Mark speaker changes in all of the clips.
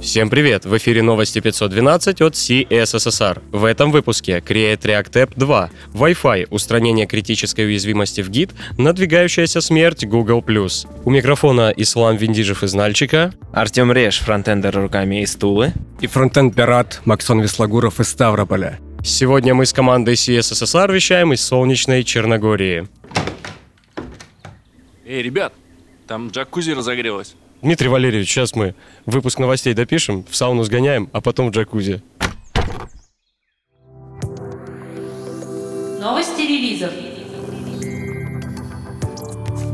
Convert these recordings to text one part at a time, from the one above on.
Speaker 1: Всем привет! В эфире новости 512 от CSSR. В этом выпуске Create React App 2, Wi-Fi, устранение критической уязвимости в Git, надвигающаяся смерть Google+. У микрофона Ислам Виндижев из Нальчика,
Speaker 2: Артем Реш, фронтендер руками из Тулы.
Speaker 3: И фронтенд пират Максон Веслагуров из Ставрополя.
Speaker 1: Сегодня мы с командой CSSR вещаем из солнечной Черногории.
Speaker 4: Эй, ребят, там джакузи разогрелась.
Speaker 1: Дмитрий Валерьевич, сейчас мы выпуск новостей допишем, в сауну сгоняем, а потом в джакузи.
Speaker 5: Новости релизов.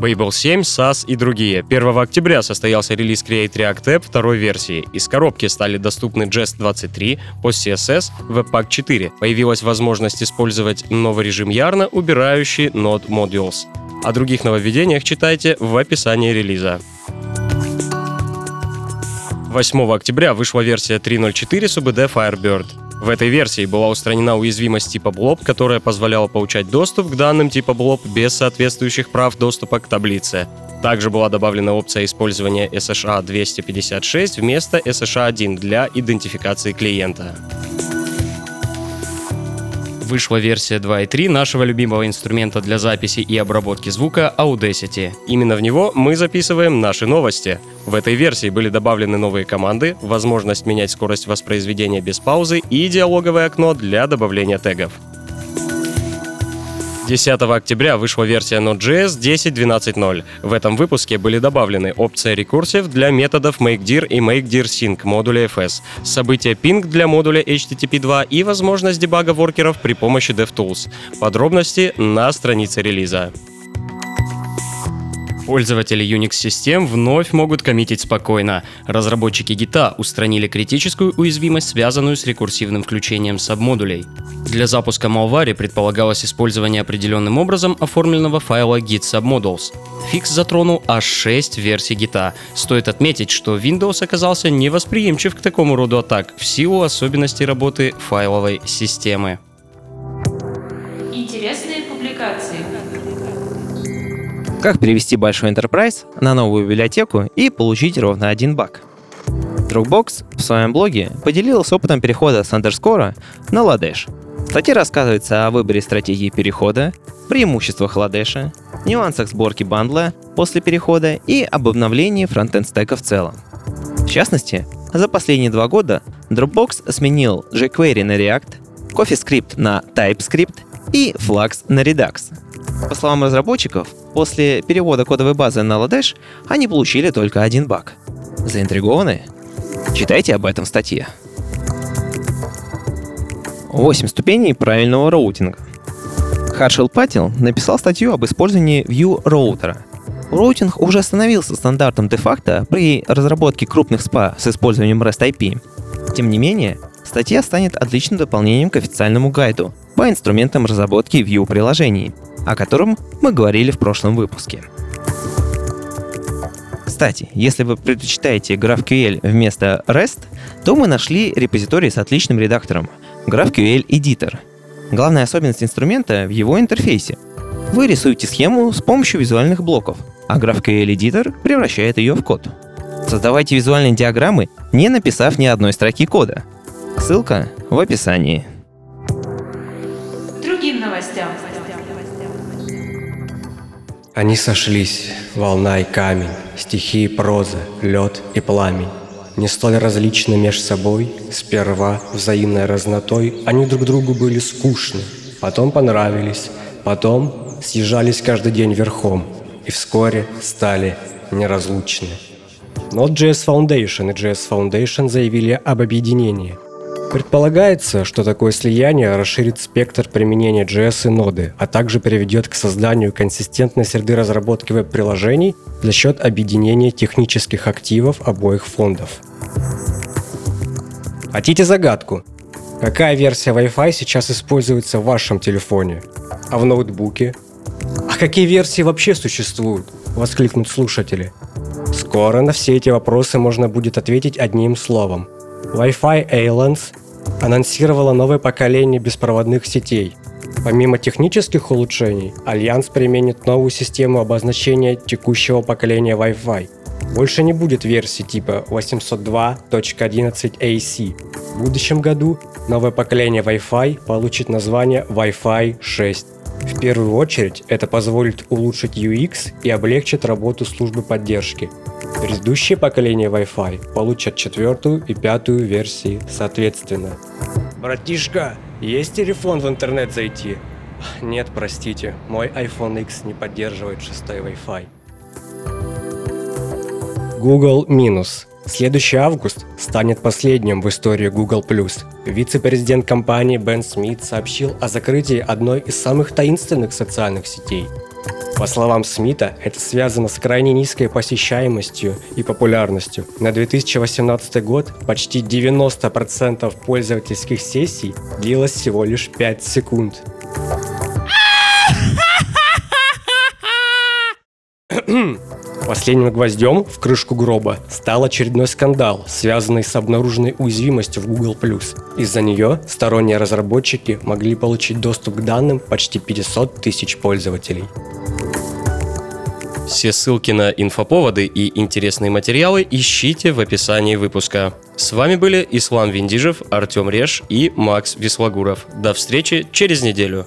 Speaker 1: Babel 7, SAS и другие. 1 октября состоялся релиз Create React App второй версии. Из коробки стали доступны Jest 23, PostCSS, Webpack 4. Появилась возможность использовать новый режим Yarn, убирающий Node Modules. О других нововведениях читайте в описании релиза. 8 октября вышла версия 3.04 SUBD Firebird. В этой версии была устранена уязвимость типа Blob, которая позволяла получать доступ к данным типа Blob без соответствующих прав доступа к таблице. Также была добавлена опция использования SSH 256 вместо SSH 1 для идентификации клиента вышла версия 2.3 нашего любимого инструмента для записи и обработки звука Audacity. Именно в него мы записываем наши новости. В этой версии были добавлены новые команды, возможность менять скорость воспроизведения без паузы и диалоговое окно для добавления тегов. 10 октября вышла версия Node.js 10.12.0. В этом выпуске были добавлены опция Recursive для методов MakeDir и MakeDirSync модуля FS, событие Ping для модуля HTTP2 и возможность дебага воркеров при помощи DevTools. Подробности на странице релиза. Пользователи Unix-систем вновь могут коммитить спокойно. Разработчики Git устранили критическую уязвимость, связанную с рекурсивным включением сабмодулей. Для запуска Malware предполагалось использование определенным образом оформленного файла git submodules. Фикс затронул аж 6 версий Git. Стоит отметить, что Windows оказался невосприимчив к такому роду атак в силу особенностей работы файловой системы.
Speaker 2: Как перевести большой enterprise на новую библиотеку и получить ровно один баг. Dropbox в своем блоге поделилась опытом перехода с андерскора на ладеш. В статье рассказывается о выборе стратегии перехода, преимуществах ладеша, нюансах сборки бандла после перехода и об обновлении фронтенд стека в целом. В частности, за последние два года Dropbox сменил jQuery на React, CoffeeScript на TypeScript и Flux на Redux. По словам разработчиков, после перевода кодовой базы на Ladesh они получили только один баг. Заинтригованы? Читайте об этом в статье. 8 ступеней правильного роутинга. Харшел Патил написал статью об использовании View роутера. Роутинг уже становился стандартом де-факто при разработке крупных SPA с использованием REST IP. Тем не менее, статья станет отличным дополнением к официальному гайду по инструментам разработки View приложений, о котором мы говорили в прошлом выпуске. Кстати, если вы предпочитаете GraphQL вместо REST, то мы нашли репозиторий с отличным редактором GraphQL Editor. Главная особенность инструмента в его интерфейсе. Вы рисуете схему с помощью визуальных блоков, а GraphQL Editor превращает ее в код. Создавайте визуальные диаграммы, не написав ни одной строки кода. Ссылка в описании.
Speaker 5: Другим новостям.
Speaker 3: Они сошлись, волна и камень, стихии и проза, лед и пламень. Не столь различны меж собой, сперва взаимной разнотой они друг другу были скучны, потом понравились, потом съезжались каждый день верхом и вскоре стали неразлучны. Node.js Foundation и JS Foundation заявили об объединении – Предполагается, что такое слияние расширит спектр применения JS и ноды, а также приведет к созданию консистентной среды разработки веб-приложений за счет объединения технических активов обоих фондов. Хотите загадку? Какая версия Wi-Fi сейчас используется в вашем телефоне? А в ноутбуке? А какие версии вообще существуют? Воскликнут слушатели. Скоро на все эти вопросы можно будет ответить одним словом – Wi-Fi Alliance анонсировала новое поколение беспроводных сетей. Помимо технических улучшений, Альянс применит новую систему обозначения текущего поколения Wi-Fi. Больше не будет версии типа 802.11ac. В будущем году новое поколение Wi-Fi получит название Wi-Fi 6. В первую очередь это позволит улучшить UX и облегчит работу службы поддержки. Предыдущие поколения Wi-Fi получат четвертую и пятую версии соответственно. Братишка, есть телефон в интернет зайти? Нет, простите, мой iPhone X не поддерживает шестой Wi-Fi. Google минус. Следующий август станет последним в истории Google+. Вице-президент компании Бен Смит сообщил о закрытии одной из самых таинственных социальных сетей. По словам Смита, это связано с крайне низкой посещаемостью и популярностью. На 2018 год почти 90% пользовательских сессий длилось всего лишь 5 секунд. Последним гвоздем в крышку гроба стал очередной скандал, связанный с обнаруженной уязвимостью в Google+. Из-за нее сторонние разработчики могли получить доступ к данным почти 500 тысяч пользователей.
Speaker 1: Все ссылки на инфоповоды и интересные материалы ищите в описании выпуска. С вами были Ислам Виндижев, Артем Реш и Макс Вислагуров. До встречи через неделю.